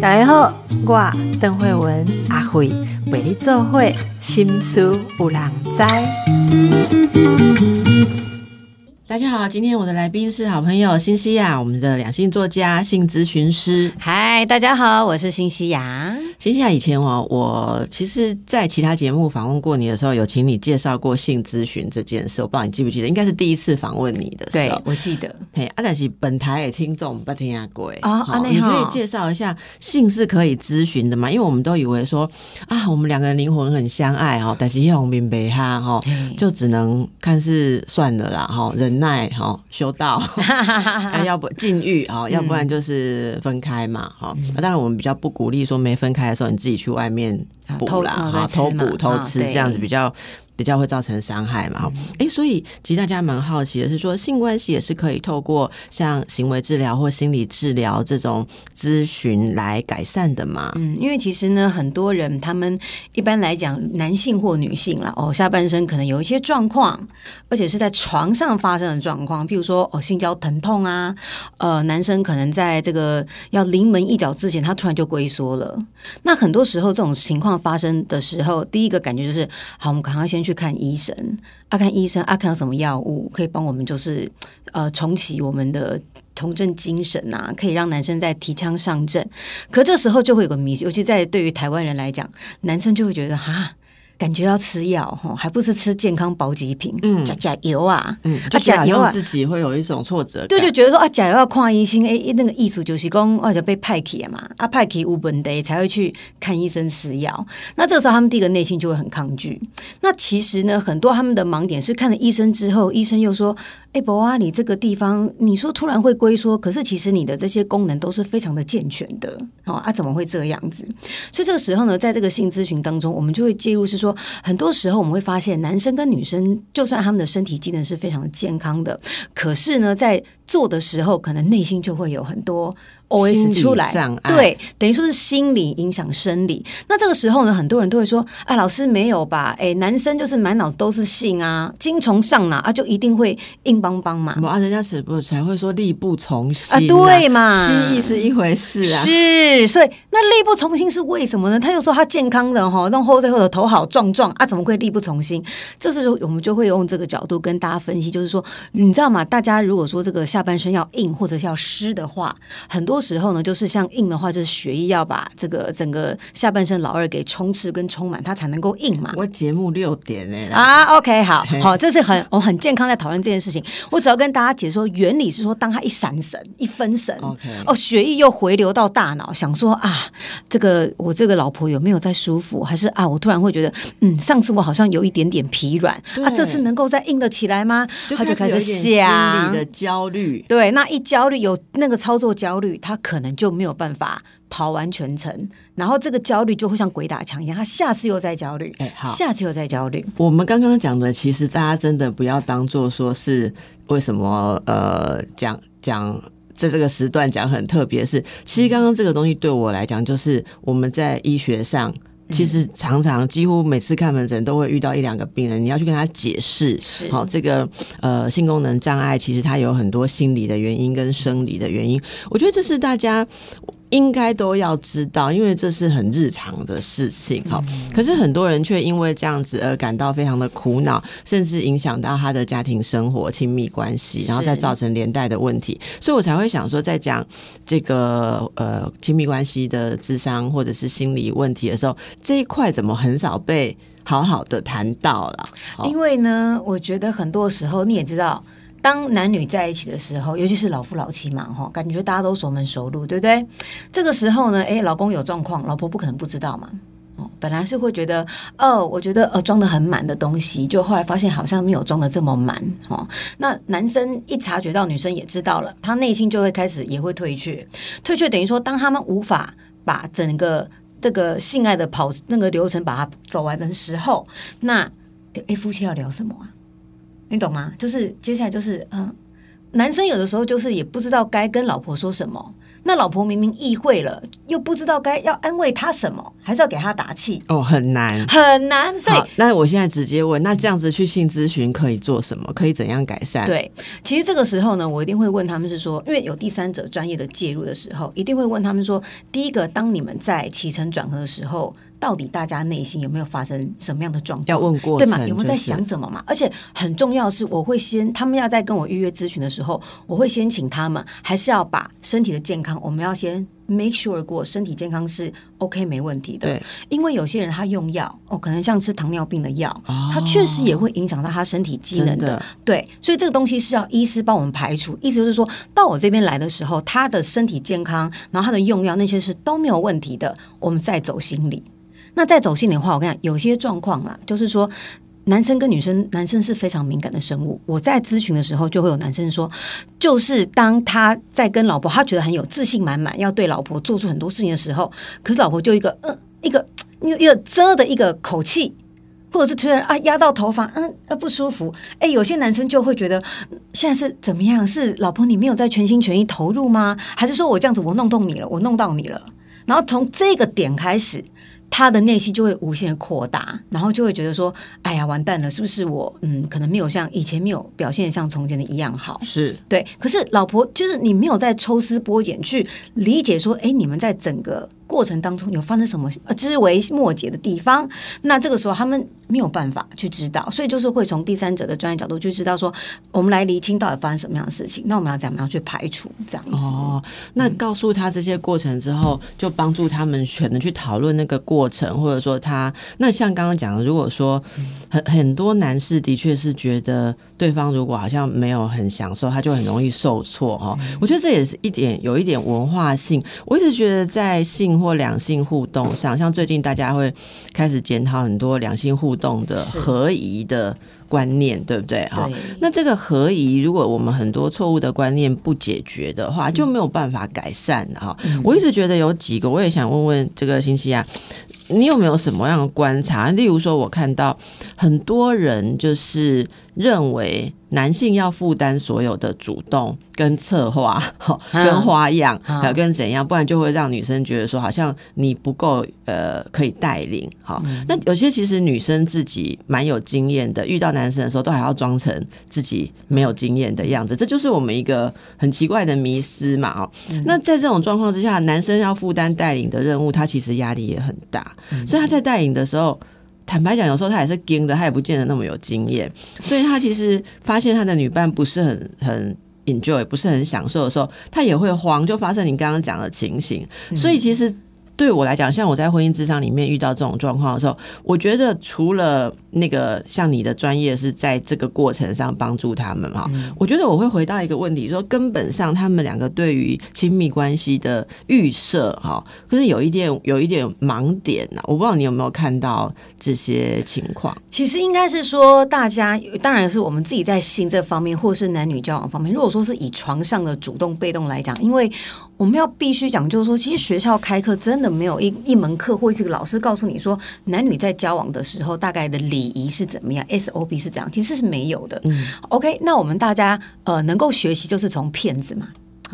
大家好，我邓慧文阿慧为你做会心思有人知。大家好，今天我的来宾是好朋友新西亚，我们的两性作家、性咨询师。嗨，大家好，我是新西亚。新西亚以前哦，我其实，在其他节目访问过你的时候，有请你介绍过性咨询这件事。我不知道你记不记得，应该是第一次访问你的时候，我记得。嘿，阿但是本台的听众不听下过哦，你可以介绍一下性是可以咨询的吗？因为我们都以为说啊，我们两个人灵魂很相爱哦，但是叶红明北哈哈，就只能看是算了啦哈，忍耐哈，修道，要不禁欲啊，要不然就是分开嘛哈。当然我们比较不鼓励说没分开。的时候，你自己去外面补啦，哈，偷补偷吃这样子比较。比较会造成伤害嘛？哎，所以其实大家蛮好奇的是，说性关系也是可以透过像行为治疗或心理治疗这种咨询来改善的嘛？嗯，因为其实呢，很多人他们一般来讲，男性或女性啦，哦，下半身可能有一些状况，而且是在床上发生的状况，譬如说哦，性交疼痛啊，呃，男生可能在这个要临门一脚之前，他突然就龟缩了。那很多时候这种情况发生的时候，第一个感觉就是，好，我们赶快先。去去看医生，啊，看医生，啊，看到什么药物可以帮我们，就是呃重启我们的重振精神啊，可以让男生再提枪上阵。可这时候就会有个迷，尤其在对于台湾人来讲，男生就会觉得哈。感觉要吃药哈，还不是吃健康保给品，嗯，加加油啊，嗯，啊，加油啊，自己会有一种挫折，对，就觉得说啊，加油要看医生，哎，那个艺术就是讲，或者被派去嘛，啊，派去无本的才会去看医生吃药。那这个时候他们第一个内心就会很抗拒。那其实呢，很多他们的盲点是看了医生之后，医生又说，哎，博啊，你这个地方，你说突然会龟缩，可是其实你的这些功能都是非常的健全的，哦，啊，怎么会这样子？所以这个时候呢，在这个性咨询当中，我们就会介入，是说。很多时候我们会发现，男生跟女生，就算他们的身体机能是非常健康的，可是呢，在做的时候，可能内心就会有很多。O S 出来，对，等于说是心理影响生理。那这个时候呢，很多人都会说：“啊，老师没有吧？哎，男生就是满脑子都是性啊，精虫上脑啊，就一定会硬邦邦嘛。”啊，人家是不才会说力不从心啊？对嘛，心意是一回事啊。是，所以那力不从心是为什么呢？他又说他健康的哈，弄后背后的头好壮壮啊，怎么会力不从心？这时候我们就会用这个角度跟大家分析，就是说，你知道吗？大家如果说这个下半身要硬或者是要湿的话，很多。时候呢，就是像硬的话，就是血液要把这个整个下半身老二给充斥跟充满，它才能够硬嘛。我节目六点哎啊，OK，好好，这是很我很健康在讨论这件事情。我只要跟大家解说原理是说，当它一闪神一分神，OK，哦，血液又回流到大脑，想说啊，这个我这个老婆有没有在舒服？还是啊，我突然会觉得，嗯，上次我好像有一点点疲软，啊，这次能够再硬得起来吗？他就开始想心理的焦虑，对，那一焦虑有那个操作焦虑，他。可能就没有办法跑完全程，然后这个焦虑就会像鬼打墙一样，他下次又在焦虑，哎，好，下次又在焦虑。我们刚刚讲的，其实大家真的不要当做说是为什么呃讲讲在这个时段讲很特别，是其实刚刚这个东西对我来讲，就是我们在医学上。其实常常几乎每次看门诊都会遇到一两个病人，你要去跟他解释，好这个呃性功能障碍，其实它有很多心理的原因跟生理的原因。我觉得这是大家。应该都要知道，因为这是很日常的事情哈。可是很多人却因为这样子而感到非常的苦恼，甚至影响到他的家庭生活、亲密关系，然后再造成连带的问题。所以我才会想说，在讲这个呃亲密关系的智商或者是心理问题的时候，这一块怎么很少被好好的谈到了？因为呢，我觉得很多时候你也知道。当男女在一起的时候，尤其是老夫老妻嘛，哈，感觉大家都熟门熟路，对不对？这个时候呢，哎，老公有状况，老婆不可能不知道嘛。哦，本来是会觉得，哦，我觉得呃装的很满的东西，就后来发现好像没有装的这么满，哈。那男生一察觉到女生也知道了，他内心就会开始也会退却，退却等于说，当他们无法把整个这个性爱的跑那个流程把它走完的时候，那哎，夫妻要聊什么啊？你懂吗？就是接下来就是嗯，男生有的时候就是也不知道该跟老婆说什么，那老婆明明意会了，又不知道该要安慰他什么，还是要给他打气，哦，很难。很难。所以好，那我现在直接问，那这样子去性咨询可以做什么？可以怎样改善？，对，其实这个时候呢，我一定会问他们是说，因为有第三者专业的介入的时候，一定会问他们说，第一个，当你们在起承转合的时候，到底大家内心有没有发生什么样的状况？要问过对吗？有没有在想什么嘛？而且很重要的是，我会先他们要在跟我预约咨询的时候，我会先请他们，还是要把身体的健康，我们要先 make sure 过身体健康是 OK 没问题的。对，因为有些人他用药哦，可能像吃糖尿病的药，哦它确实也会影响到他身体机能的。的对，所以这个东西是要医师帮我们排除。意思就是说到我这边来的时候，他的身体健康，然后他的用药那些是都没有问题的，我们再走心理。那再走心理的话，我跟你讲，有些状况啦，就是说。男生跟女生，男生是非常敏感的生物。我在咨询的时候，就会有男生说，就是当他在跟老婆，他觉得很有自信满满，要对老婆做出很多事情的时候，可是老婆就一个呃一个一个一个啧的一个口气，或者是突然啊压到头发，嗯呃不舒服。哎，有些男生就会觉得现在是怎么样？是老婆你没有在全心全意投入吗？还是说我这样子我弄动你了，我弄到你了？然后从这个点开始。他的内心就会无限扩大，然后就会觉得说：“哎呀，完蛋了，是不是我嗯，可能没有像以前没有表现像从前的一样好？”是对，可是老婆就是你没有在抽丝剥茧去理解说，哎，你们在整个过程当中有发生什么呃枝微末节的地方，那这个时候他们没有办法去知道，所以就是会从第三者的专业角度去知道说，我们来厘清到底发生什么样的事情，那我们要怎么样去排除这样子。哦，那告诉他这些过程之后，就帮助他们选择去讨论那个过程，或者说他那像刚刚讲的，如果说很很多男士的确是觉得对方如果好像没有很享受，他就很容易受挫哦。我觉得这也是一点有一点文化性。我一直觉得在性或两性互动上，像最近大家会开始检讨很多两性互动的合宜的观念，对不对？哈，那这个合宜，如果我们很多错误的观念不解决的话，就没有办法改善的哈。我一直觉得有几个，我也想问问这个星期啊，你有没有什么样的观察？例如说，我看到很多人就是认为男性要负担所有的主动跟策划、跟花样，嗯还有跟怎样，不然就会让女生觉得说好像你不够呃可以带领哈。那有些其实女生自己蛮有经验的，遇到男生的时候都还要装成自己没有经验的样子，这就是我们一个很奇怪的迷失嘛哦。那在这种状况之下，男生要负担带领的任务，他其实压力也很大，所以他在带领的时候。坦白讲，有时候他也是惊的，他也不见得那么有经验，所以他其实发现他的女伴不是很很 enjoy，不是很享受的时候，他也会慌，就发生你刚刚讲的情形。所以其实对我来讲，像我在婚姻智商里面遇到这种状况的时候，我觉得除了那个像你的专业是在这个过程上帮助他们哈，我觉得我会回到一个问题，说根本上他们两个对于亲密关系的预设哈，可是有一点有一点盲点呐、我不知道你有没有看到这些情况。其实应该是说，大家当然是我们自己在性这方面，或是男女交往方面。如果说是以床上的主动被动来讲，因为我们要必须讲，就是说，其实学校开课真的没有一一门课或是一个老师告诉你说，男女在交往的时候大概的礼仪是怎么样，SOP 是怎样，其实是没有的。嗯 OK，那我们大家呃能够学习，就是从骗子嘛。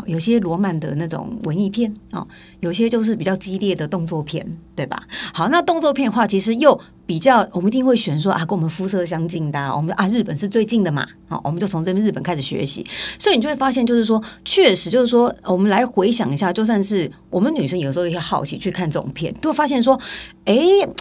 有些罗曼的那种文艺片哦，有些就是比较激烈的动作片，对吧？好，那动作片的话，其实又比较，我们一定会选说啊，跟我们肤色相近的、我们啊日本是最近的嘛，好，我们就从这边日本开始学习，所以你就会发现，就是说，确实就是说，我们来回想一下，就算是我们女生有时候也会好奇去看这种片，都会发现说，哎，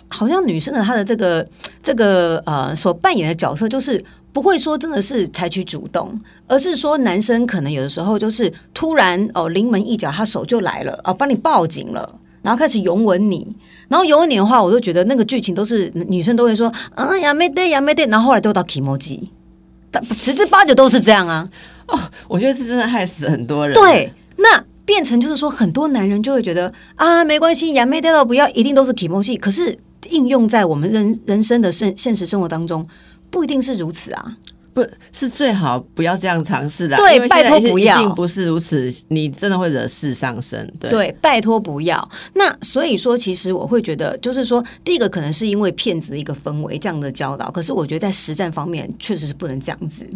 好像女生的她的这个这个呃所扮演的角色就是。不会说真的是采取主动，而是说男生可能有的时候就是突然哦临门一脚，他手就来了啊，帮你报警了，然后开始拥吻你，然后拥吻你的话，我都觉得那个剧情都是女生都会说啊呀没得呀没得，然后后来都到 i m o j i 但十之八九都是这样啊。哦我觉得这真的害死很多人。对，那变成就是说，很多男人就会觉得啊，没关系，呀没得到不要，一定都是 k i m o 可是应用在我们人人生的现现实生活当中，不一定是如此啊。不是最好不要这样尝试的，对拜托不要一定不是如此，你真的会惹事上身。对，对，拜托不要。那所以说，其实我会觉得，就是说，第一个可能是因为骗子的一个氛围这样的教导，可是我觉得在实战方面确实是不能这样子。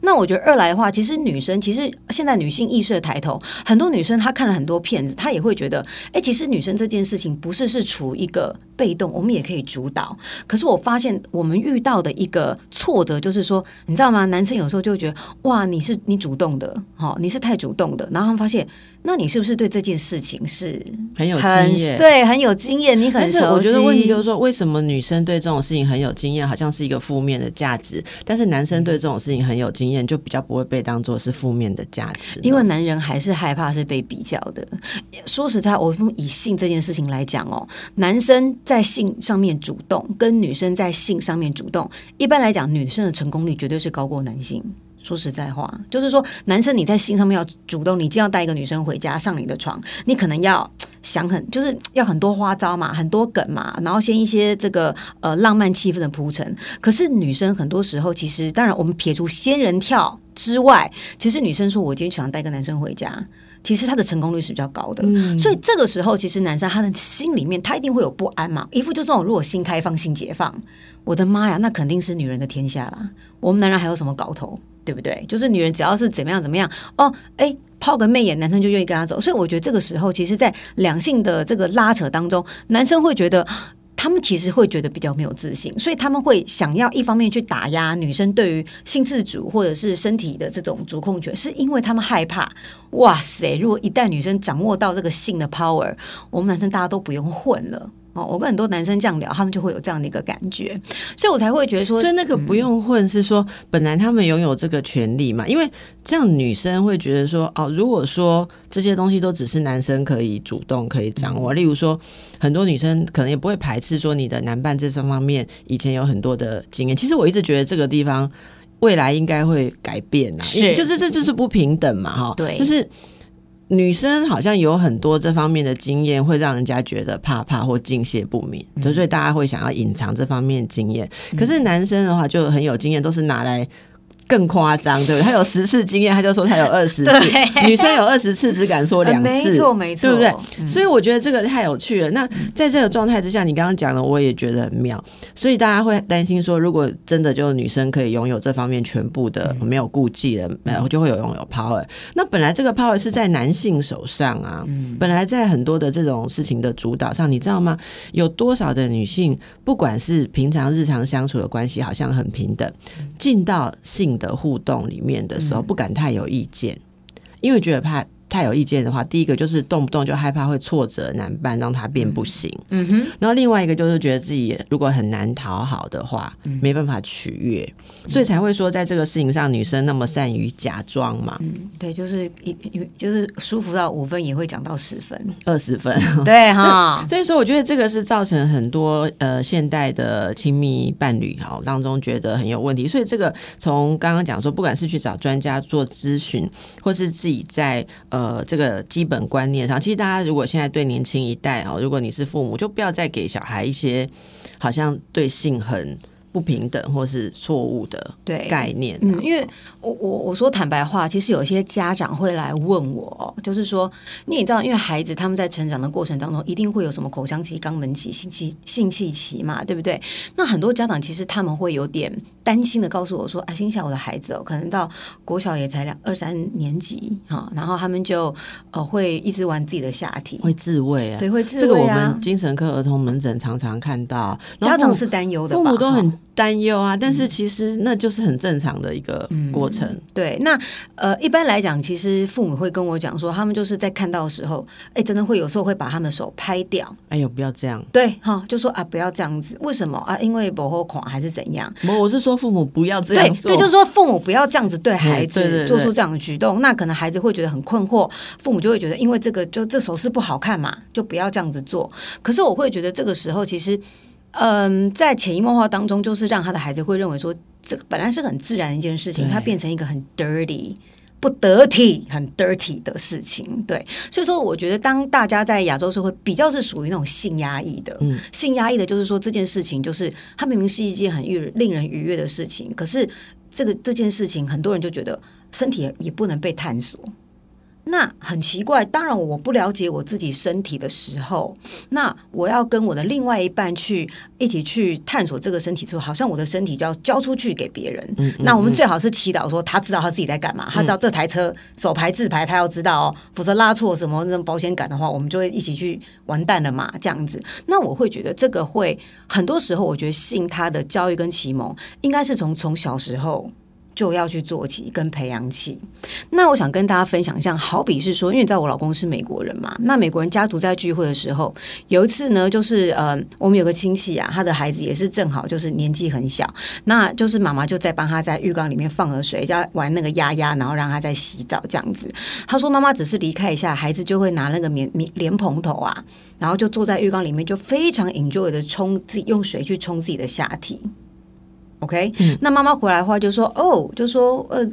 那我觉得二来的话，其实女生其实现在女性意识的抬头，很多女生她看了很多骗子，她也会觉得，哎，其实女生这件事情不是是处一个被动，我们也可以主导。可是我发现我们遇到的一个挫折就是说，你知道吗？男生有时候就会觉得，哇，你是你主动的，好、你是太主动的，然后他们发现，那你是不是对这件事情是很有经验。对，很有经验，你很。我觉得问题就是说，为什么女生对这种事情很有经验，好像是一个负面的价值，但是男生对这种事情很有经验，就比较不会被当做是负面的价值？因为男人还是害怕是被比较的。说实在，我们以性这件事情来讲哦，男生在性上面主动，跟女生在性上面主动，一般来讲，女生的成功率绝对是高过男性。说实在话，就是说，男生你在性上面要主动，你就要带一个女生回家上你的床，你可能要想很，就是要很多花招嘛，很多梗嘛，然后先一些这个呃浪漫气氛的铺陈。可是女生很多时候，其实当然我们撇除仙人跳之外，其实女生说我今天想带一个男生回家，其实他的成功率是比较高的。所以这个时候，其实男生他的心里面他一定会有不安嘛，一副就这种如果心开放、性解放，我的妈呀，那肯定是女人的天下啦。我们男人还有什么搞头？对不对？就是女人只要是怎么样怎么样哦，哎，抛个媚眼，男生就愿意跟她走。所以我觉得这个时候，其实，在两性的这个拉扯当中，男生会觉得。他们其实会觉得比较没有自信，所以他们会想要一方面去打压女生对于性自主或者是身体的这种主控权，是因为他们害怕。哇塞！如果一旦女生掌握到这个性的 power，我们男生大家都不用混了。哦，我跟很多男生这样聊，他们就会有这样的一个感觉，所以我才会觉得说，所以那个不用混是说，本来他们拥有这个权利嘛，因为这样女生会觉得说，哦，如果说这些东西都只是男生可以主动可以掌握，例如说，很多女生可能也不会排斥说你的男伴这方面以前有很多的经验。其实我一直觉得这个地方未来应该会改变啊，是就是这就是不平等嘛，哈，对就是。女生好像有很多这方面的经验，会让人家觉得怕怕或敬谢不敏，所以大家会想要隐藏这方面的经验。可是男生的话就很有经验，都是拿来更夸张，对不对？他有十次经验，他就说他有二十次；女生有二十次，只敢说两次，没错没错，对不对？所以我觉得这个太有趣了。那在这个状态之下，你刚刚讲的，我也觉得很妙。所以大家会担心说，如果真的就女生可以拥有这方面全部的没有顾忌了，然后就会有拥有 power。那本来这个 power 是在男性手上啊，本来在很多的这种事情的主导上，你知道吗？有多少的女性，不管是平常日常相处的关系，好像很平等，进到性的互动里面的时候，不敢太有意见，因为觉得怕。太有意见的话，第一个就是动不动就害怕会挫折难办，让他变不行。嗯哼，然后另外一个就是觉得自己如果很难讨好的话，没办法取悦，所以才会说在这个事情上，女生那么善于假装嘛，嗯，对，就是一一就是舒服到五分也会讲到十分，二十分。对哈，所以说，我觉得这个是造成很多呃现代的亲密伴侣哈当中觉得很有问题。所以这个从刚刚讲说，不管是去找专家做咨询，或是自己在呃呃这个基本观念上，其实大家如果现在对年轻一代哦，如果你是父母，就不要再给小孩一些好像对性很不平等或是错误的对概念、啊。嗯，因为我我我说坦白话，其实有些家长会来问我，就是说，你也知道，因为孩子他们在成长的过程当中，一定会有什么口腔期、肛门期、性期性器期嘛，对不对？那很多家长其实他们会有点担心的告诉我说，啊，心想我的孩子哦，可能到国小也才两二三年级哈，然后他们就呃会一直玩自己的下体，会自慰啊，对，会自慰啊。这个我们精神科儿童门诊常常看到，家长是担忧的吧，父母都很担忧啊，但是其实那就是很正常的一个过程。对，那呃，一般来讲，其实父母会跟我讲说，他们就是在看到的时候，哎，真的会有时候会把他们的手拍掉，哎呦，不要这样！对，哈，就说啊，不要这样子，为什么啊？因为不后款还是怎样？我我是说父母不要这样做，对，就是说父母不要这样子对孩对对对子做出这样的举动，那可能孩子会觉得很困惑，父母就会觉得，因为这个就这手势不好看嘛，就不要这样子做。可是我会觉得这个时候其实。嗯，在潜移默化当中，就是让他的孩子会认为说，这本来是很自然的一件事情，它变成一个很 dirty、不得体、很 dirty 的事情。对，所以说我觉得当大家在亚洲社会比较是属于那种性压抑的，嗯性压抑的，就是说这件事情就是它明明是一件很愉令人愉悦的事情，可是这个这件事情很多人就觉得身体也也不能被探索。那很奇怪，当然我不了解我自己身体的时候，那我要跟我的另外一半去一起去探索这个身体之后，好像我的身体就要交出去给别人。嗯那我们最好是祈祷说，他知道他自己在干嘛，他知道这台车手牌自牌，他要知道哦，否则拉错什么那种保险杆的话，我们就会一起去完蛋了嘛，这样子。那我会觉得这个会很多时候，我觉得信他的教育跟启蒙，应该是从从小时候。就要去做起跟培养起。那我想跟大家分享一下，好比是说，因为你知道我老公是美国人嘛，那美国人家族在聚会的时候，有一次呢，就是呃，我们有个亲戚啊，他的孩子也是正好就是年纪很小，那就是妈妈就在帮他在浴缸里面放了水，叫玩那个鸭鸭，然后让他在洗澡这样子。他说妈妈只是离开一下，孩子就会拿那个棉棉莲蓬头啊，然后就坐在浴缸里面，就非常 enjoy 的冲自己用水去冲自己的下体。OK，、那妈妈回来的话就说哦，就说呃。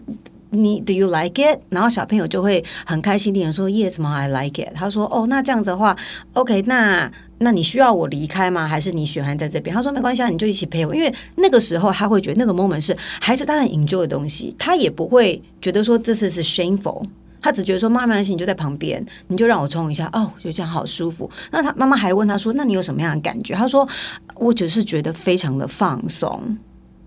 你 Do you like it？然后小朋友就会很开心地说 Yes, mom, I like it。他说哦，那这样子的话，OK，那那你需要我离开吗？还是你喜欢在这边？他说没关系啊，你就一起陪我。因为那个时候他会觉得那个 moment 是孩子他很 enjoy 的东西，他也不会觉得说这次是 shameful。他只觉得说妈妈，你就在旁边，你就让我冲一下，哦，就这样好舒服。那他妈妈还问他说：“那你有什么样的感觉？”他说：“我只是觉得非常的放松。”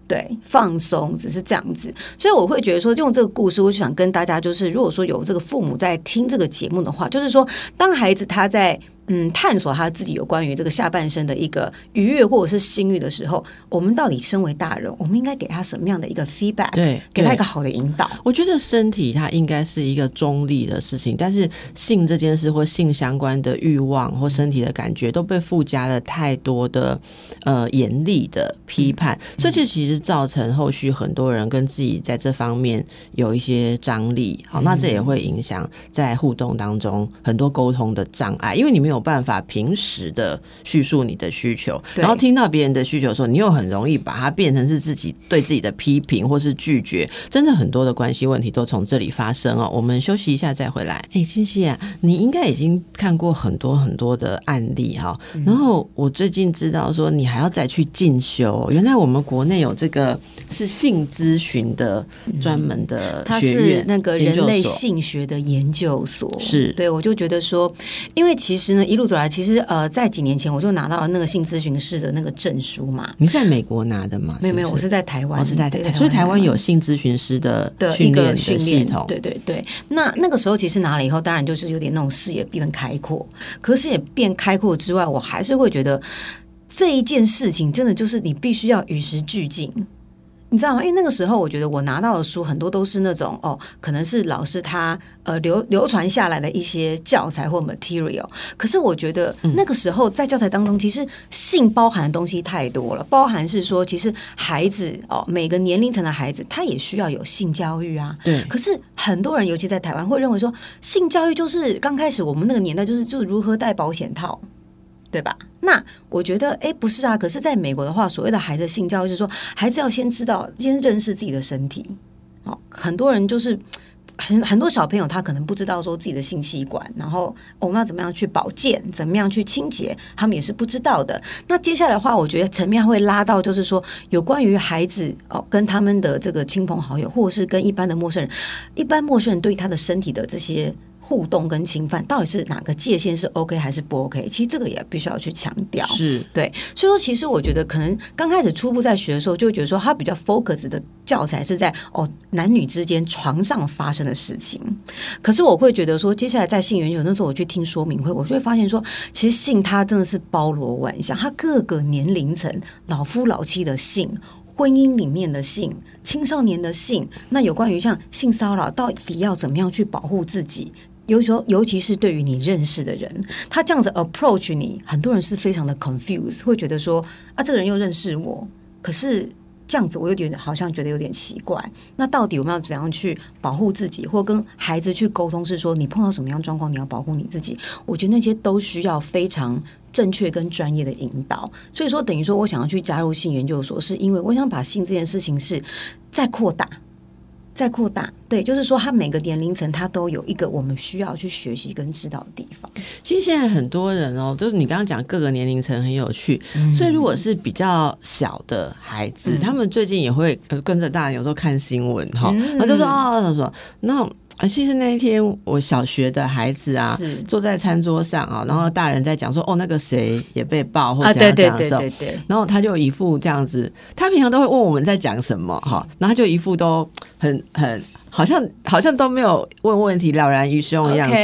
对，放松只是这样子，所以我会觉得说，用这个故事，我就想跟大家，就是如果说有这个父母在听这个节目的话，就是说，当孩子他在嗯探索他自己有关于这个下半身的一个愉悦或者是性欲的时候，我们到底身为大人，我们应该给他什么样的一个 feedback？对对给他一个好的引导。我觉得身体它应该是一个中立的事情，但是性这件事或性相关的欲望或身体的感觉都被附加了太多的呃严厉的批判，所以这其实造成后续很多人跟自己在这方面有一些张力。好，那这也会影响在互动当中很多沟通的障碍，因为你没有办法平时的叙述你的需求，然后听到别人的需求的时候，你又很容易把它变成是自己对自己的批评或是拒绝，真的很多的关系问题都从这里发生哦。我们休息一下再回来。哎，欣欣啊，你应该已经看过很多很多的案例哈、然后我最近知道说你还要再去进修哦，原来我们国内有这个是性咨询的专门的它是那个人类性学的研究所，是。对我就觉得说，因为其实呢，一路走来，其实呃，在几年前我就拿到了那个性咨询师的那个证书嘛。你是在美国拿的吗？没有没有，我是在台湾，我是在台台，所以台湾有性咨询师的的一个训练的训练系统，对对对。那那个时候其实拿了以后，当然就是有点那种视野变开阔，可是也变开阔之外，我还是会觉得这一件事情真的就是你必须要与时俱进。你知道吗？因为那个时候，我觉得我拿到的书很多都是那种哦，可能是老师他呃流流传下来的一些教材或 material。可是我觉得那个时候在教材当中，其实性包含的东西太多了，包含是说，其实孩子哦，每个年龄层的孩子他也需要有性教育啊。对可是很多人，尤其在台湾，会认为说性教育就是刚开始我们那个年代就是就如何戴保险套，对吧？那我觉得，哎，不是啊。可是在美国的话，所谓的孩子性教育，就是说孩子要先知道，先认识自己的身体。哦，很多人就是。很很多小朋友他可能不知道说自己的性器官，然后我们要怎么样去保健，怎么样去清洁，他们也是不知道的。那接下来的话，我觉得层面会拉到就是说，有关于孩子哦跟他们的这个亲朋好友，或者是跟一般的陌生人，一般陌生人对他的身体的这些互动跟侵犯，到底是哪个界限是 OK 还是不 OK？其实这个也必须要去强调。是对，所以说其实我觉得可能刚开始初步在学的时候，就会觉得说他比较 focus 的教材是在哦男女之间床上发生的事情。可是我会觉得说，接下来在性研究那时候我去听说明会，我就会发现说，其实性它真的是包罗万象，它各个年龄层、老夫老妻的性。婚姻里面的性、青少年的性，那有关于像性骚扰，到底要怎么样去保护自己？尤其尤其是对于你认识的人，他这样子 approach 你，很多人是非常的 confused，会觉得说啊，这个人又认识我，可是这样子我有点好像觉得有点奇怪。那到底我们要怎样去保护自己，或跟孩子去沟通？是说你碰到什么样状况，你要保护你自己？我觉得那些都需要非常正确跟专业的引导。所以说，等于说我想要去加入性研究所，是因为我想把性这件事情是再扩大。在扩大。对，就是说，他每个年龄层他都有一个我们需要去学习跟知道的地方。其实现在很多人哦，就是你刚刚讲各个年龄层很有趣，所以如果是比较小的孩子，他们最近也会呃跟着大人有时候看新闻哈，然后就说哦，他说那。啊，其实那一天我小学的孩子啊，坐在餐桌上啊，然后大人在讲说，哦，那个谁也被爆或者怎样怎样的时候，然后他就一副这样子，他平常都会问我们在讲什么哈，然后就一副都很很好像好像都没有问问题了然于胸的样子，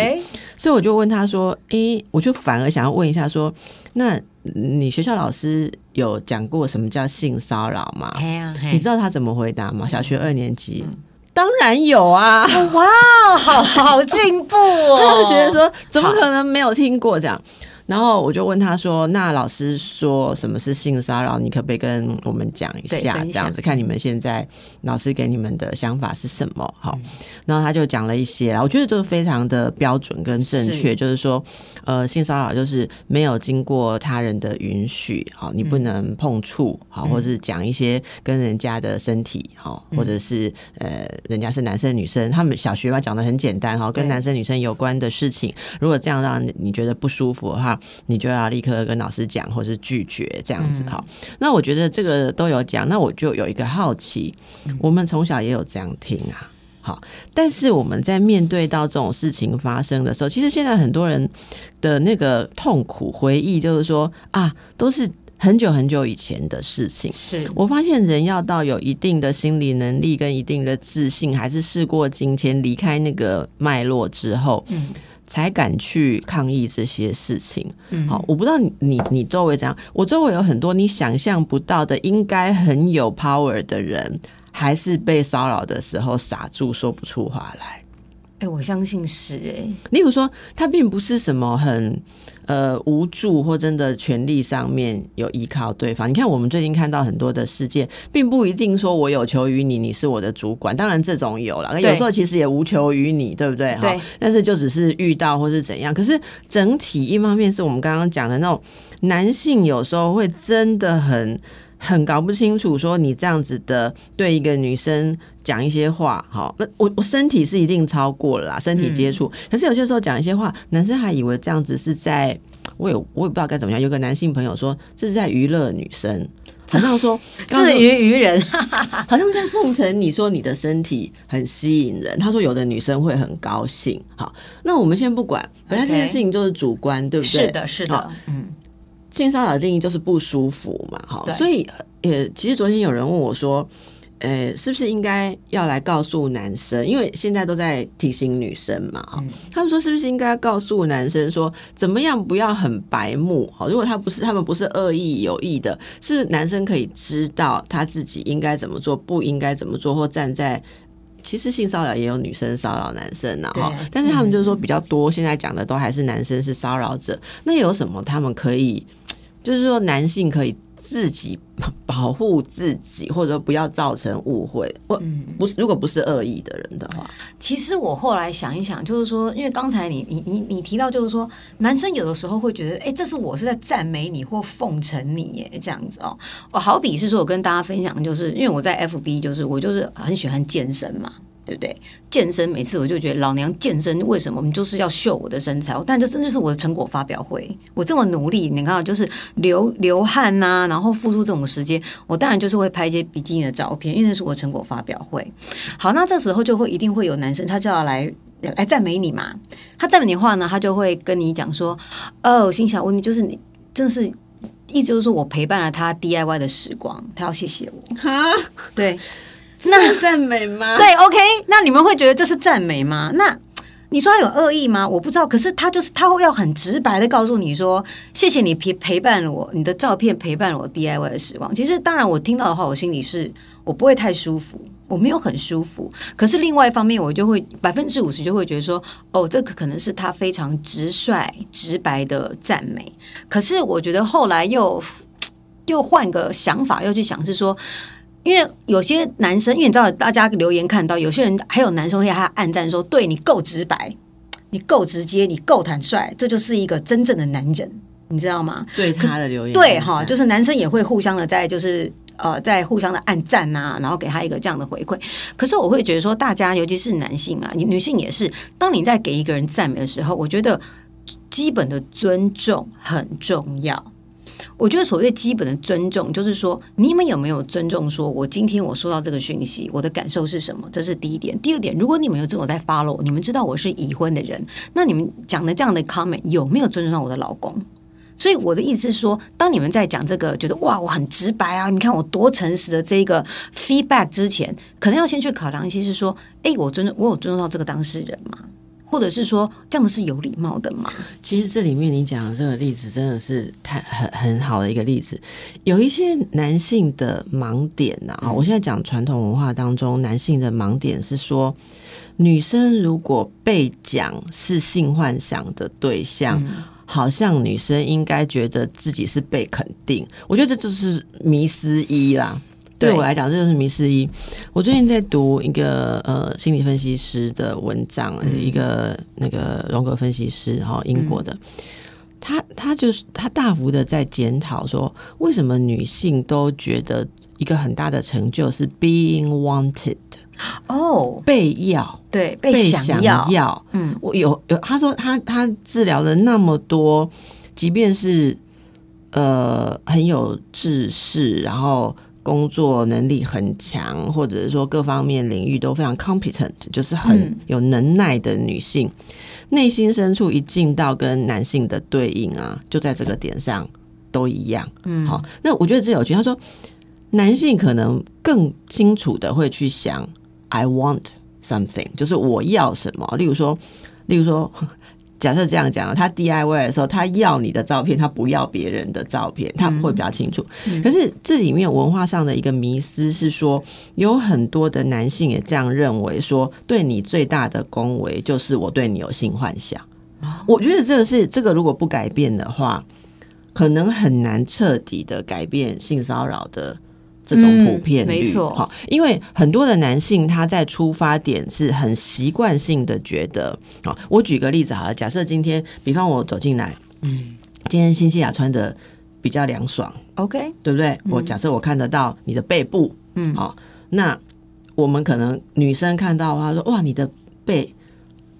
所以我就问他说，诶，我就反而想要问一下说，那你学校老师有讲过什么叫性骚扰吗？你知道他怎么回答吗？小学二年级。当然有啊！哇，好好进步哦！就觉得说，怎么可能没有听过这样？然后我就问他说：“那老师说什么是性骚扰？你可不可以跟我们讲一下？这样子看你们现在老师给你们的想法是什么？”好，然后他就讲了一些，我觉得都是非常的标准跟正确。就是说，呃，性骚扰就是没有经过他人的允许，好，你不能碰触，好，或者是讲一些跟人家的身体，好，或者是呃，人家是男生女生，他们小学嘛讲的很简单，哈，跟男生女生有关的事情，如果这样让你觉得不舒服的话。你就要立刻跟老师讲，或是拒绝这样子哈。那我觉得这个都有讲，那我就有一个好奇，我们从小也有这样听啊。好，但是我们在面对到这种事情发生的时候，其实现在很多人的那个痛苦回忆，就是说啊，都是很久很久以前的事情。是我发现人要到有一定的心理能力跟一定的自信，还是事过境迁，离开那个脉络之后，嗯。才敢去抗议这些事情。好，我不知道你你你周围怎样，我周围有很多你想象不到的，应该很有 power 的人，还是被骚扰的时候傻住说不出话来。哎，我相信是哎。例如说，他并不是什么很。呃，无助或真的权力上面有依靠对方。你看，我们最近看到很多的事件，并不一定说我有求于你，你是我的主管。当然，这种有了，有时候其实也无求于你，对不对？对。但是就只是遇到或是怎样。可是整体一方面是我们刚刚讲的那种男性，有时候会真的很。很搞不清楚，说你这样子的对一个女生讲一些话，好，那我我身体是一定超过了啦，身体接触。可是有些时候讲一些话，男生还以为这样子是在，我也我也不知道该怎么样。有个男性朋友说这是在娱乐女生，好像说 自娱娱人，好像在奉承你说你的身体很吸引人。他说有的女生会很高兴。好，那我们先不管，本来这件事情就是主观，对不对？是的，是的，嗯。性骚扰定义就是不舒服嘛，哈，所以呃，其实昨天有人问我说，呃，是不是应该要来告诉男生？因为现在都在提醒女生嘛，哈，他们说是不是应该告诉男生说，怎么样不要很白目？哈，如果他不是他们不是恶意有意的，是男生可以知道他自己应该怎么做，不应该怎么做，或站在其实性骚扰也有女生骚扰男生呐，哈，但是他们就是说比较多，现在讲的都还是男生是骚扰者，那有什么他们可以？就是说，男性可以自己保护自己，或者不要造成误会。不，不是，如果不是恶意的人的话，其实我后来想一想，就是说，因为刚才你你你你提到，就是说，男生有的时候会觉得，哎，这是我是在赞美你或奉承你，耶，这样子哦。我好比是说，我跟大家分享，就是因为我在 FB，就是我就是很喜欢健身嘛。对不对？健身每次我就觉得老娘健身为什么？我们就是要秀我的身材，但这真的是我的成果发表会。我这么努力，你看，就是流流汗呐，然后付出这种时间，我当然就是会拍一些比基尼的照片，因为那是我成果发表会。好，那这时候就会一定会有男生，他就要来来赞美你嘛。他赞美你的话呢，他就会跟你讲说：“哦，心想问题就是你，真是意思就是说我陪伴了他 DIY 的时光，他要谢谢我。”哈，对。那赞美吗？对，OK。那你们会觉得这是赞美吗？那你说他有恶意吗？我不知道。可是他就是他会要很直白的告诉你说：“谢谢你陪陪伴我，你的照片陪伴了我 DIY 的时光。”其实，当然我听到的话，我心里是我不会太舒服，我没有很舒服。可是另外一方面，我就会百分之五十就会觉得说：“哦，这个可能是他非常直率、直白的赞美。”可是我觉得后来又又换个想法，又去想是说。因为有些男生，因为你知道，大家留言看到有些人还有男生会还暗赞说：“对你够直白，你够直接，你够坦率，这就是一个真正的男人。”你知道吗？对他的留言，对哈，就是男生也会互相的在就是呃在互相的暗赞呐、然后给他一个这样的回馈。可是我会觉得说，大家尤其是男性啊，女性也是，当你在给一个人赞美的时候，我觉得基本的尊重很重要。我觉得所谓基本的尊重，就是说你们有没有尊重？说我今天我收到这个讯息，我的感受是什么？这是第一点。第二点，如果你们有这种在 follow，你们知道我是已婚的人，那你们讲的这样的 comment 有没有尊重到我的老公？所以我的意思是说，当你们在讲这个觉得哇我很直白啊，你看我多诚实的这个 feedback 之前，可能要先去考量一些是说，哎，我尊重我有尊重到这个当事人吗？或者是说这样是有礼貌的吗？其实这里面你讲的这个例子真的是太很很好的一个例子。有一些男性的盲点呐、啊，我现在讲传统文化当中男性的盲点是说，女生如果被讲是性幻想的对象。好像女生应该觉得自己是被肯定，我觉得这就是迷失一啦。对。对我来讲，这就是迷思一。我最近在读一个呃心理分析师的文章，一个那个荣格分析师哈，英国的，他他就是他大幅的在检讨说，为什么女性都觉得一个很大的成就是 being wanted，哦，被要。对，被想想要，嗯，我有有，他说他他治疗了那么多，即便是呃很有知识，然后工作能力很强，或者是说各方面领域都非常 competent，就是很嗯有能耐的女性，内心深处一进到跟男性的对应啊，就在这个点上都一样。嗯，好，那我觉得这有趣。他说，男性可能更清楚的会去想，I want something，就是我要什么。例如说，例如说，假设这样讲，他 DIY 的时候，他要你的照片，他不要别人的照片，他会比较清楚。可是这里面文化上的一个迷思是说，有很多的男性也这样认为，说对你最大的恭维就是我对你有性幻想。我觉得这个是这个，如果不改变的话，可能很难彻底的改变性骚扰的这种普遍率。嗯没错。好，因为很多的男性他在出发点是很习惯性的觉得，啊，我举个例子好了，假设今天，比方我走进来，嗯，今天新西亚穿的比较凉爽，OK，对不对？我假设我看得到你的背部，嗯，好、那我们可能女生看到她说哇，你的背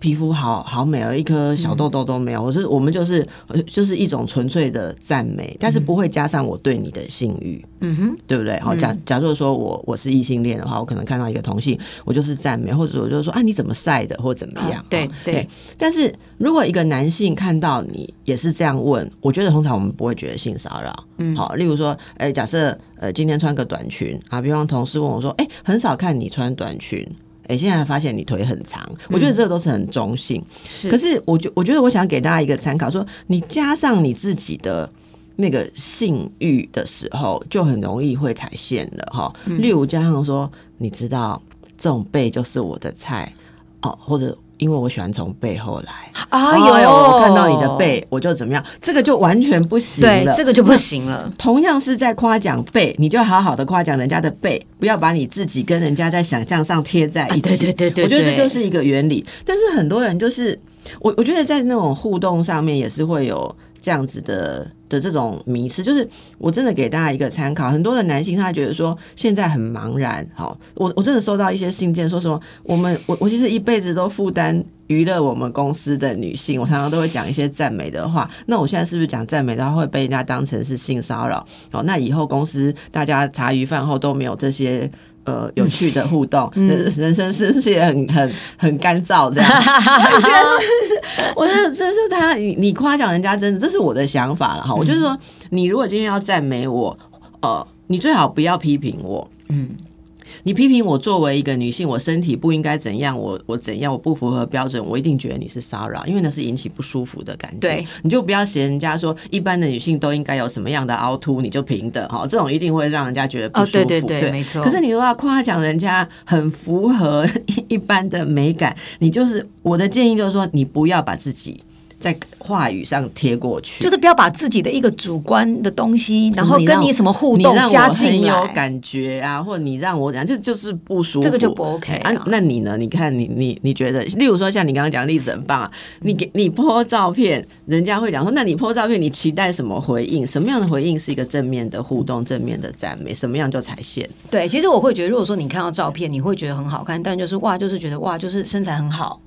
皮肤好好美哦，一颗小痘痘都没有。我是我们就是呃就是一种纯粹的赞美，但是不会加上我对你的性欲，嗯哼，对不对？好，假假如说我我是异性恋的话，我可能看到一个同性，我就是赞美，或者我就说啊你怎么晒的，或怎么样？啊对哦对但是如果一个男性看到你也是这样问，我觉得通常我们不会觉得性骚扰。嗯，好，例如说，哎、假设呃今天穿个短裙啊，比方同事问我说，哎、很少看你穿短裙。哎、现在发现你腿很长，我觉得这个都是很中性。是可是我觉我觉得我想给大家一个参考，说你加上你自己的那个性欲的时候，就很容易会踩线了哈。例如加上说，你知道这种背就是我的菜哦，或者因为我喜欢从背后来，哎哎呦，我看到你的，背我就怎么样，这个就完全不行对，了。这个就不行了。同样是在夸奖背，你就好好的夸奖人家的背，不要把你自己跟人家在想象上贴在一起。啊对对对对我觉得对这就是一个原理。但是很多人就是我，我觉得在那种互动上面也是会有这样子的的这种迷失。就是我真的给大家一个参考，很多的男性他觉得说现在很茫然。好，我我真的收到一些信件，说什么我们我我其实一辈子都负担。娱乐我们公司的女性，我常常都会讲一些赞美的话。那我现在是不是讲赞美的话会被人家当成是性骚扰？哦，那以后公司大家茶余饭后都没有这些呃有趣的互动，人、人生是不是也很 很很干燥这样？我觉得是，我真的这是他你你夸奖人家真的，这是我的想法了哈。我就是说，你如果今天要赞美我，呃，你最好不要批评我，嗯，你批评我作为一个女性，我身体不应该怎样，我我怎样，我不符合标准，我一定觉得你是骚扰，因为那是引起不舒服的感觉。对，你就不要嫌人家说一般的女性都应该有什么样的凹凸，你就平等哈，这种一定会让人家觉得不哦舒服。对对对没错可是你如果要夸奖人家很符合一般的美感，你就是我的建议就是说，你不要把自己。在话语上贴过去，就是不要把自己的一个主观的东西，然后跟你什么互动加进来。感觉啊，或者你让我怎样，这就是不舒服，这个就不 OK 啊啊。那你呢？你看你你你觉得，例如说像你刚刚讲的例子很棒啊，你给你 po 照片，人家会讲说，那你 po 照片，你期待什么回应？什么样的回应是一个正面的互动、正面的赞美？什么样就踩线？对，其实我会觉得，如果说你看到照片，你会觉得很好看，但就是哇，就是觉得哇，就是身材很好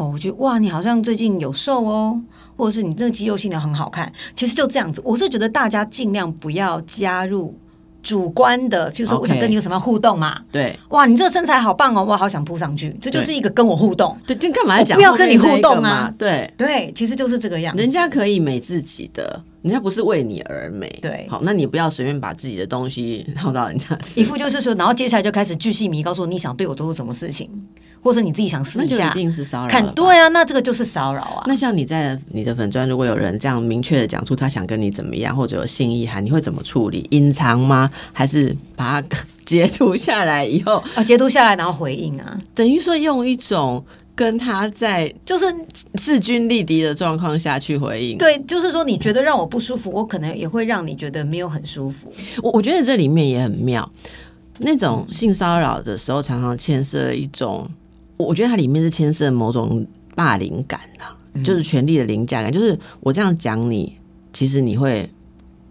哦，我觉得哇，你好像最近有瘦哦，或者是你这个肌肉线条很好看，其实就这样子。我是觉得大家尽量不要加入主观的，譬如说我想跟你有什么样互动嘛。对哇，你这个身材好棒哦，我好想扑上去，这就是一个跟我互动。对，就干嘛要讲不要跟你互动啊嘛对。对，其实就是这个样子。人家可以美自己的，人家不是为你而美。对好，那你不要随便把自己的东西套到人家身一，副就是说，然后接下来就开始巨细迷，告诉我你想对我做出什么事情，或者你自己想私那就一下定是骚扰。看对啊，那这个就是骚扰啊。那像你在你的粉砖，如果有人这样明确的讲出他想跟你怎么样，或者有性意涵，你会怎么处理？隐藏吗？还是把它 截图下来以后，啊，截图下来然后回应啊，等于说用一种跟他在就是势均力敌的状况下去回应？对，就是说你觉得让我不舒服，我可能也会让你觉得没有很舒服。我我觉得这里面也很妙。那种性骚扰的时候，常常牵涉一种，我我觉得它里面是牵涉某种霸凌感呐、就是权力的凌驾感。就是我这样讲你，其实你会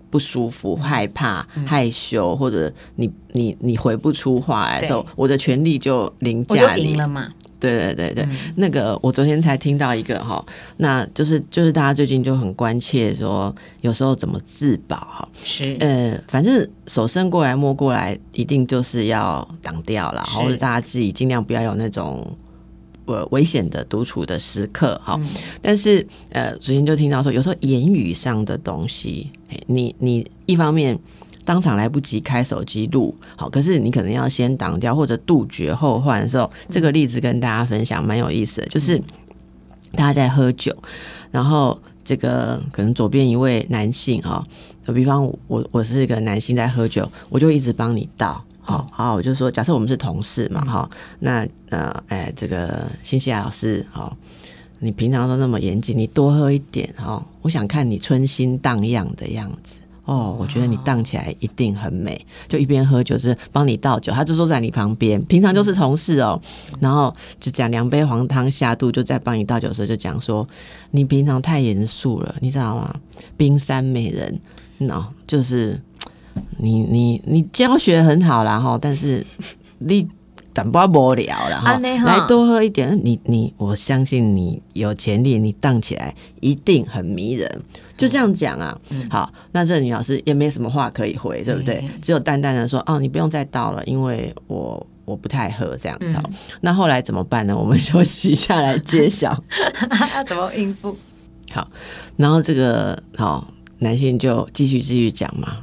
不舒服、害怕、害羞，或者你你你回不出话来的时候，我的权利就凌驾你。赢了嘛，对对对对，那个我昨天才听到一个哈，那就是就是大家最近就很关切说，有时候怎么自保哈。是呃，反正手伸过来摸过来，一定就是要挡掉了，是或者大家自己尽量不要有那种呃危险的独处的时刻哈。但是呃，昨天就听到说，有时候言语上的东西，你你一方面。当场来不及开手机录，好，可是你可能要先挡掉或者杜绝后患的时候，这个例子跟大家分享蛮有意思的，就是大家在喝酒，然后这个可能左边一位男性哈，就比方我我是一个男性在喝酒，我就一直帮你倒。好好，我就说，假设我们是同事嘛，哈、那呃，哎，这个新西亚老师，好、你平常都那么严谨，你多喝一点哈、我想看你春心荡漾的样子。哦，我觉得你荡起来一定很美。就一边喝酒，是帮你倒酒，他就坐在你旁边，平常就是同事哦。然后就讲两杯黄汤下肚，就在帮你倒酒的时候就讲说，你平常太严肃了，你知道吗？冰山美人，喏、就是你你你教学很好啦哈，但是你。淡薄无聊了哈，来多喝一点。你你，我相信你有潜力，你荡起来一定很迷人。就这样讲啊，好，那这个女老师也没什么话可以回，对不对？只有淡淡的说，哦，你不用再倒了，因为我我不太喝这样子。好那后来怎么办呢？我们休息下来揭晓。要 怎么应付？好，然后这个好男性就继续继续讲嘛。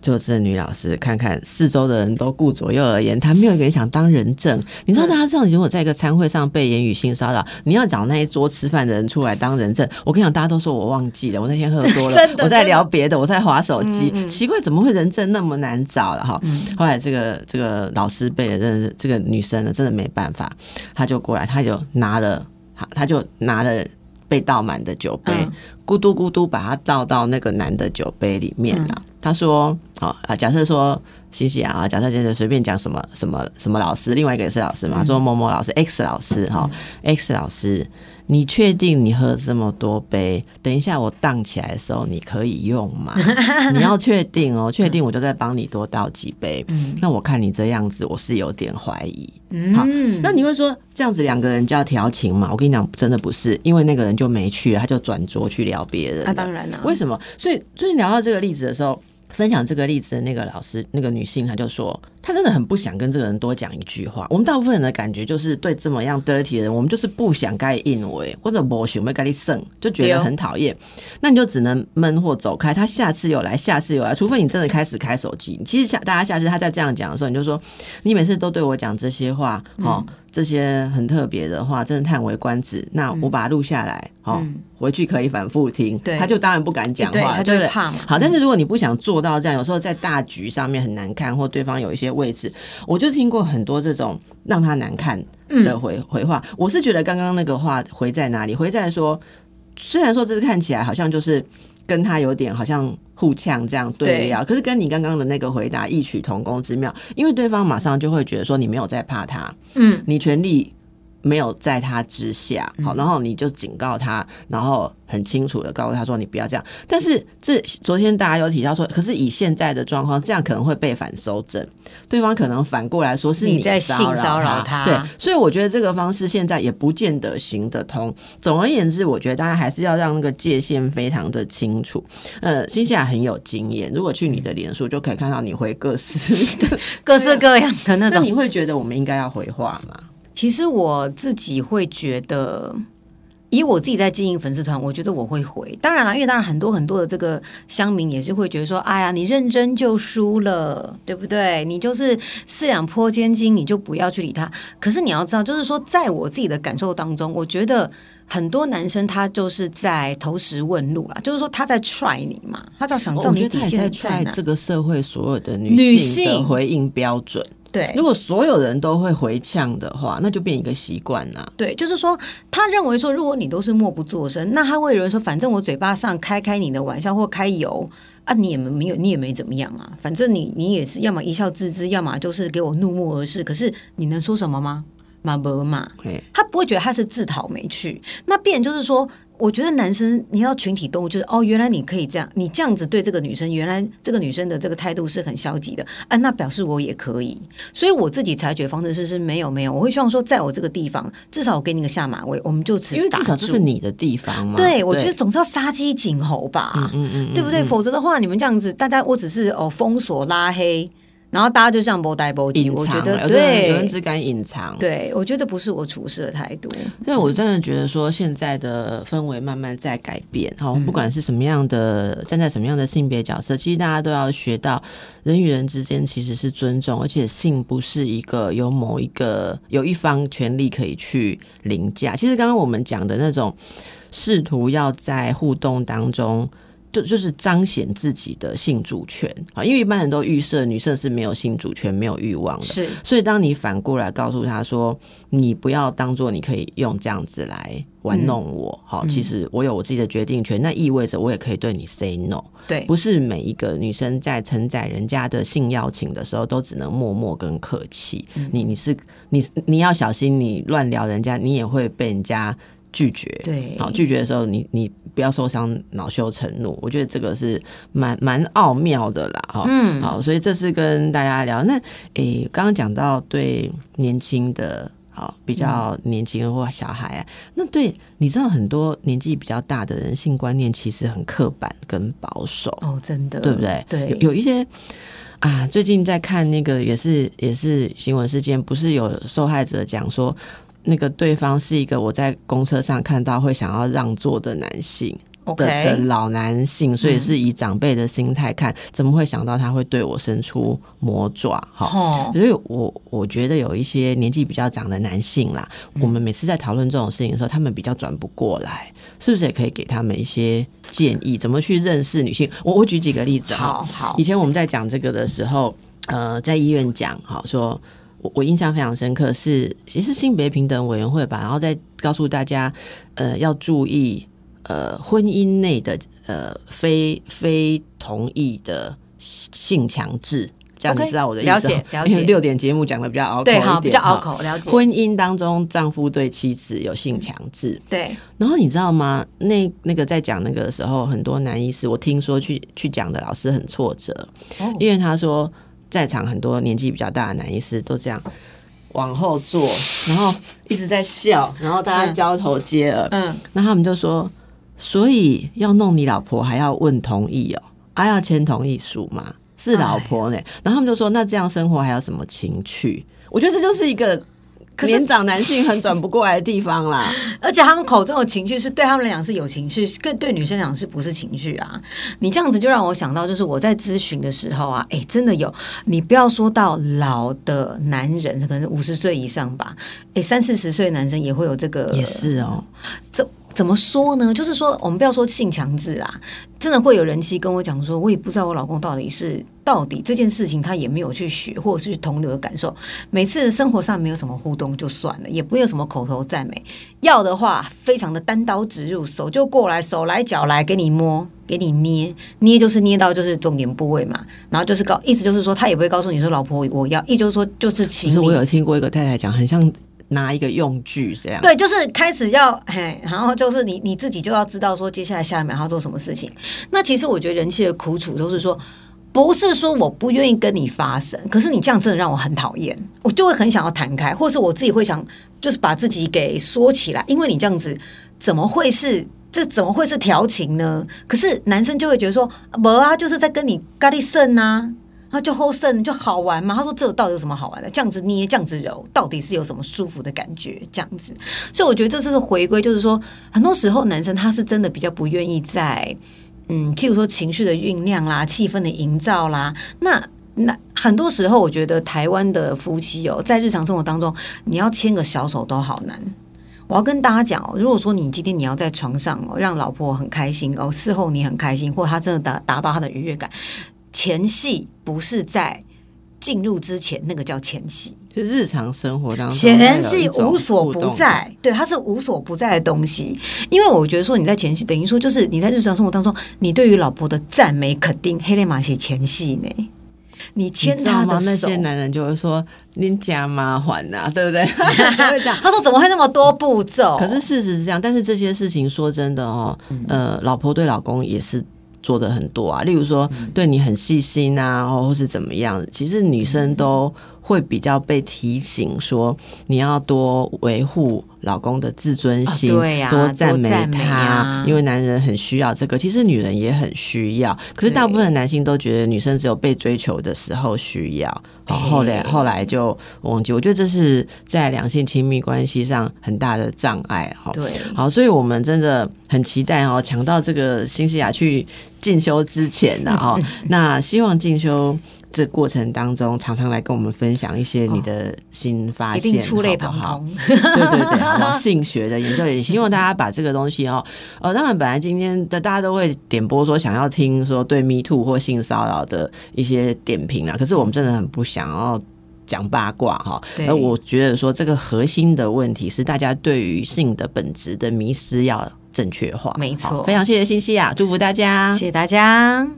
就这女老师看看四周的人都顾左右而言他，没有一个人想当人证。你知道大家知道，你如果在一个餐会上被言语性骚扰，你要找那一桌吃饭的人出来当人证。我跟你讲，大家都说我忘记了，我那天喝多了 我在聊别的，我在划手机。奇怪，怎么会人证那么难找了哈？后来这个这个老师被的，真的是这个女生呢，真的没办法，她就过来，她就拿了，她她就拿了被倒满的酒杯，嗯咕嘟咕嘟把它倒到那个男的酒杯里面了。他说：“好、啊，假设说西西啊，假设就是随便讲什么什么什么老师，另外一个也是老师嘛，说某某老师 X 老师哈、x 老师，你确定你喝这么多杯？等一下我荡起来的时候，你可以用吗？你要确定哦，确定我就再帮你多倒几杯。嗯那我看你这样子，我是有点怀疑。好，那你会说这样子两个人就要调情嘛？我跟你讲，真的不是，因为那个人就没去了，他就转桌去聊别人那。啊，当然啦、为什么？所以最近聊到这个例子的时候，分享这个例子的那个老师，那个女性，她就说，她真的很不想跟这个人多讲一句话。我们大部分人的感觉就是，对这么样 dirty 的人，我们就是不想该应为，或者不想被该你胜，就觉得很讨厌。那你就只能闷或走开。他下次有来，下次有来，除非你真的开始开手机。其实下大家下次他再这样讲的时候，你就说，你每次都对我讲这些话，哦。这些很特别的话，真的叹为观止。那我把它录下来，哦，回去可以反复听。对他就当然不敢讲话，他就怕嘛好，但是如果你不想做到这样，有时候在大局上面很难看，或对方有一些位置，我就听过很多这种让他难看的回、回话。我是觉得刚刚那个话回在哪里？回在说。虽然说这是看起来好像就是跟他有点好像互呛这样对聊，可是跟你刚刚的那个回答异曲同工之妙，因为对方马上就会觉得说你没有在怕他，嗯，你全力没有在他之下，好，然后你就警告他，然后很清楚的告诉他说你不要这样。但是这昨天大家有提到说，可是以现在的状况，这样可能会被反收整，对方可能反过来说是你在骚性骚扰他，他对，所以我觉得这个方式现在也不见得行得通。总而言之，我觉得大家还是要让那个界限非常的清楚。呃，新西兰很有经验，如果去你的脸书就可以看到你回各式，各式各样的那种那你。会觉得我们应该要回话吗？其实我自己会觉得，以我自己在经营粉丝团，我觉得我会回。当然了，因为当然很多很多的这个乡民也是会觉得说，哎呀，你认真就输了，对不对？你就是四两拨千斤，你就不要去理他。可是你要知道，就是说，在我自己的感受当中，我觉得。很多男生他就是在投石问路啦，就是说他在 try 你嘛，他在想知道我觉得你底线他也在在哪。这个社会所有的女女性的性回应标准。对如果所有人都会回呛的话，那就变一个习惯啦。对，就是说，他认为说，如果你都是默不作声，那他会有人说，反正我嘴巴上开开你的玩笑或开油啊，你也没没有，你也没怎么样啊，反正你你也是要么一笑置之，要么就是给我怒目而视。可是你能说什么吗？嘛不嘛，他不会觉得他是自讨没趣。那变就是说，我觉得男生你要群体动物，就是哦，原来你可以这样，你这样子对这个女生，原来这个女生的这个态度是很消极的啊，那表示我也可以。所以我自己采取的方式是是没有没有，我会希望说，在我这个地方，至少我给你个下马威，我们就此因为至少这是你的地方嘛。对，我觉得总是要杀鸡儆猴吧，嗯嗯，对不对？否则的话，你们这样子，大家我只是哦封锁拉黑，然后大家就这样波呆波气，隐藏我觉得对有人对只敢隐藏。对，我觉得这不是我处事的态度。所以我真的觉得说，现在的氛围慢慢在改变。哈，嗯不管是什么样的，站在什么样的性别角色，其实大家都要学到人与人之间其实是尊重，而且性不是一个有某一个有一方权利可以去凌驾。其实刚刚我们讲的那种试图要在互动当中。就就是彰显自己的性主权啊，因为一般人都预设女生是没有性主权、没有欲望的，是所以，当你反过来告诉他说：“你不要当做你可以用这样子来玩弄我，好、其实我有我自己的决定权。”那意味着我也可以对你 say no。对，不是每一个女生在承载人家的性邀请的时候，都只能默默跟客气。你你是你你要小心，你乱聊人家，你也会被人家拒绝。对好，拒绝的时候，你你不要受伤，恼羞成怒。我觉得这个是蛮蛮奥妙的啦，哈。嗯，好，所以这是跟大家聊。那诶，刚刚讲到对年轻的，好比较年轻人或小孩啊，那对你知道很多年纪比较大的人，性观念其实很刻板跟保守，哦，真的，对不对？对有有一些。啊，最近在看那个也是也是新闻事件，不是有受害者讲说，那个对方是一个我在公车上看到会想要让座的男性，的的 OK，老男性，所以是以长辈的心态看，怎么会想到他会对我伸出魔爪？哈。哦，所以我我觉得有一些年纪比较长的男性啦，嗯我们每次在讨论这种事情的时候，他们比较转不过来，是不是也可以给他们一些建议，怎么去认识女性？我我举几个例子哈。好好以，前我们在讲这个的时候，呃，在医院讲，好说。我我印象非常深刻是，其实性别平等委员会吧，然后再告诉大家，呃，要注意，呃，婚姻内的呃非非同意的性强制，这样你知道我的意思哦？了解了解因为六点节目讲的比较拗口对，一点好，比较拗。口，了解，婚姻当中，丈夫对妻子有性强制，对，然后你知道吗？那那个在讲那个时候，很多男医师，我听说去去讲的老师很挫折，哦因为他说在场很多年纪比较大的男医师都这样往后坐，然后一直在笑，然后大家嗯交头接耳，嗯，那他们就说，所以要弄你老婆还要问同意哦，啊要签同意书嘛，是老婆呢。然后他们就说，那这样生活还有什么情趣？我觉得这就是一个年长男性很转不过来的地方啦。而且他们口中的情绪是对他们来讲是有情绪，更对女生来讲是不是情绪啊？你这样子就让我想到，就是我在咨询的时候啊，哎，真的有，你不要说到老的男人，可能五十岁以上吧，哎，三四十岁的男生也会有这个，也是哦，怎怎么说呢？就是说，我们不要说性强制啦，真的会有人妻跟我讲说，我也不知道我老公到底是到底这件事情他也没有去学，或者是去同流的感受。每次生活上没有什么互动就算了，也不会有什么口头赞美。要的话，非常的单刀直入，手就过来，手来脚来给你摸，给你捏，捏就是捏到就是重点部位嘛。然后就是告，意思就是说他也不会告诉你说老婆我要，意就是说就是其请你。实我有听过一个太太讲，很像。拿一个用具这样，对，就是开始要嘿，然后就是你你自己就要知道说接下来下一秒要做什么事情。那其实我觉得人气的苦楚都是说，不是说我不愿意跟你发生，可是你这样真的让我很讨厌，我就会很想要弹开，或是我自己会想就是把自己给缩起来，因为你这样子怎么会是这怎么会是调情呢？可是男生就会觉得说，不啊，就是在跟你咖喱肾呐。他就后剩就好玩嘛？他说这到底有什么好玩的？这样子捏，这样子揉，到底是有什么舒服的感觉？这样子，所以我觉得这就是回归，就是说，很多时候男生他是真的比较不愿意在，嗯，譬如说情绪的酝酿啦、气氛的营造啦，那那很多时候，我觉得台湾的夫妻哦，在日常生活当中，你要牵个小手都好难。我要跟大家讲哦，如果说你今天你要在床上哦，让老婆很开心哦，事后你很开心，或他真的达达到他的愉悦感。前戏不是在进入之前，那个叫前戏，就日常生活当中，前戏无所不在，对，它是无所不在的东西。因为我觉得说你在前戏，等于说就是你在日常生活当中，你对于老婆的赞美肯定，黑脸马戏前戏呢，你牵他的手，那些男人就会说您加麻烦呐，对不对？他说怎么会那么多步骤？可是事实是这样，但是这些事情说真的哦，呃，老婆对老公也是。做的很多啊，例如说对你很细心啊，或是怎么样，其实女生都。会比较被提醒说，你要多维护老公的自尊心，对呀，多赞美他，因为男人很需要这个，其实女人也很需要。可是大部分男性都觉得女生只有被追求的时候需要，好，后来后来就忘记。我觉得这是在两性亲密关系上很大的障碍。哈，对，好，所以我们真的很期待哦，抢到这个新西亚去进修之前的哈，那希望进修。这过程当中，常常来跟我们分享一些你的新发现，一定出类旁通。对对对，性学的研究也希望大家把这个东西哦，呃，当然本来今天的大家都会点播说想要听说对 Me Too 或性骚扰的一些点评啊，可是我们真的很不想要讲八卦哈。而我觉得说这个核心的问题是大家对于性的本质的迷失要正确化。没错，非常谢谢信息啊，祝福大家，谢谢大家。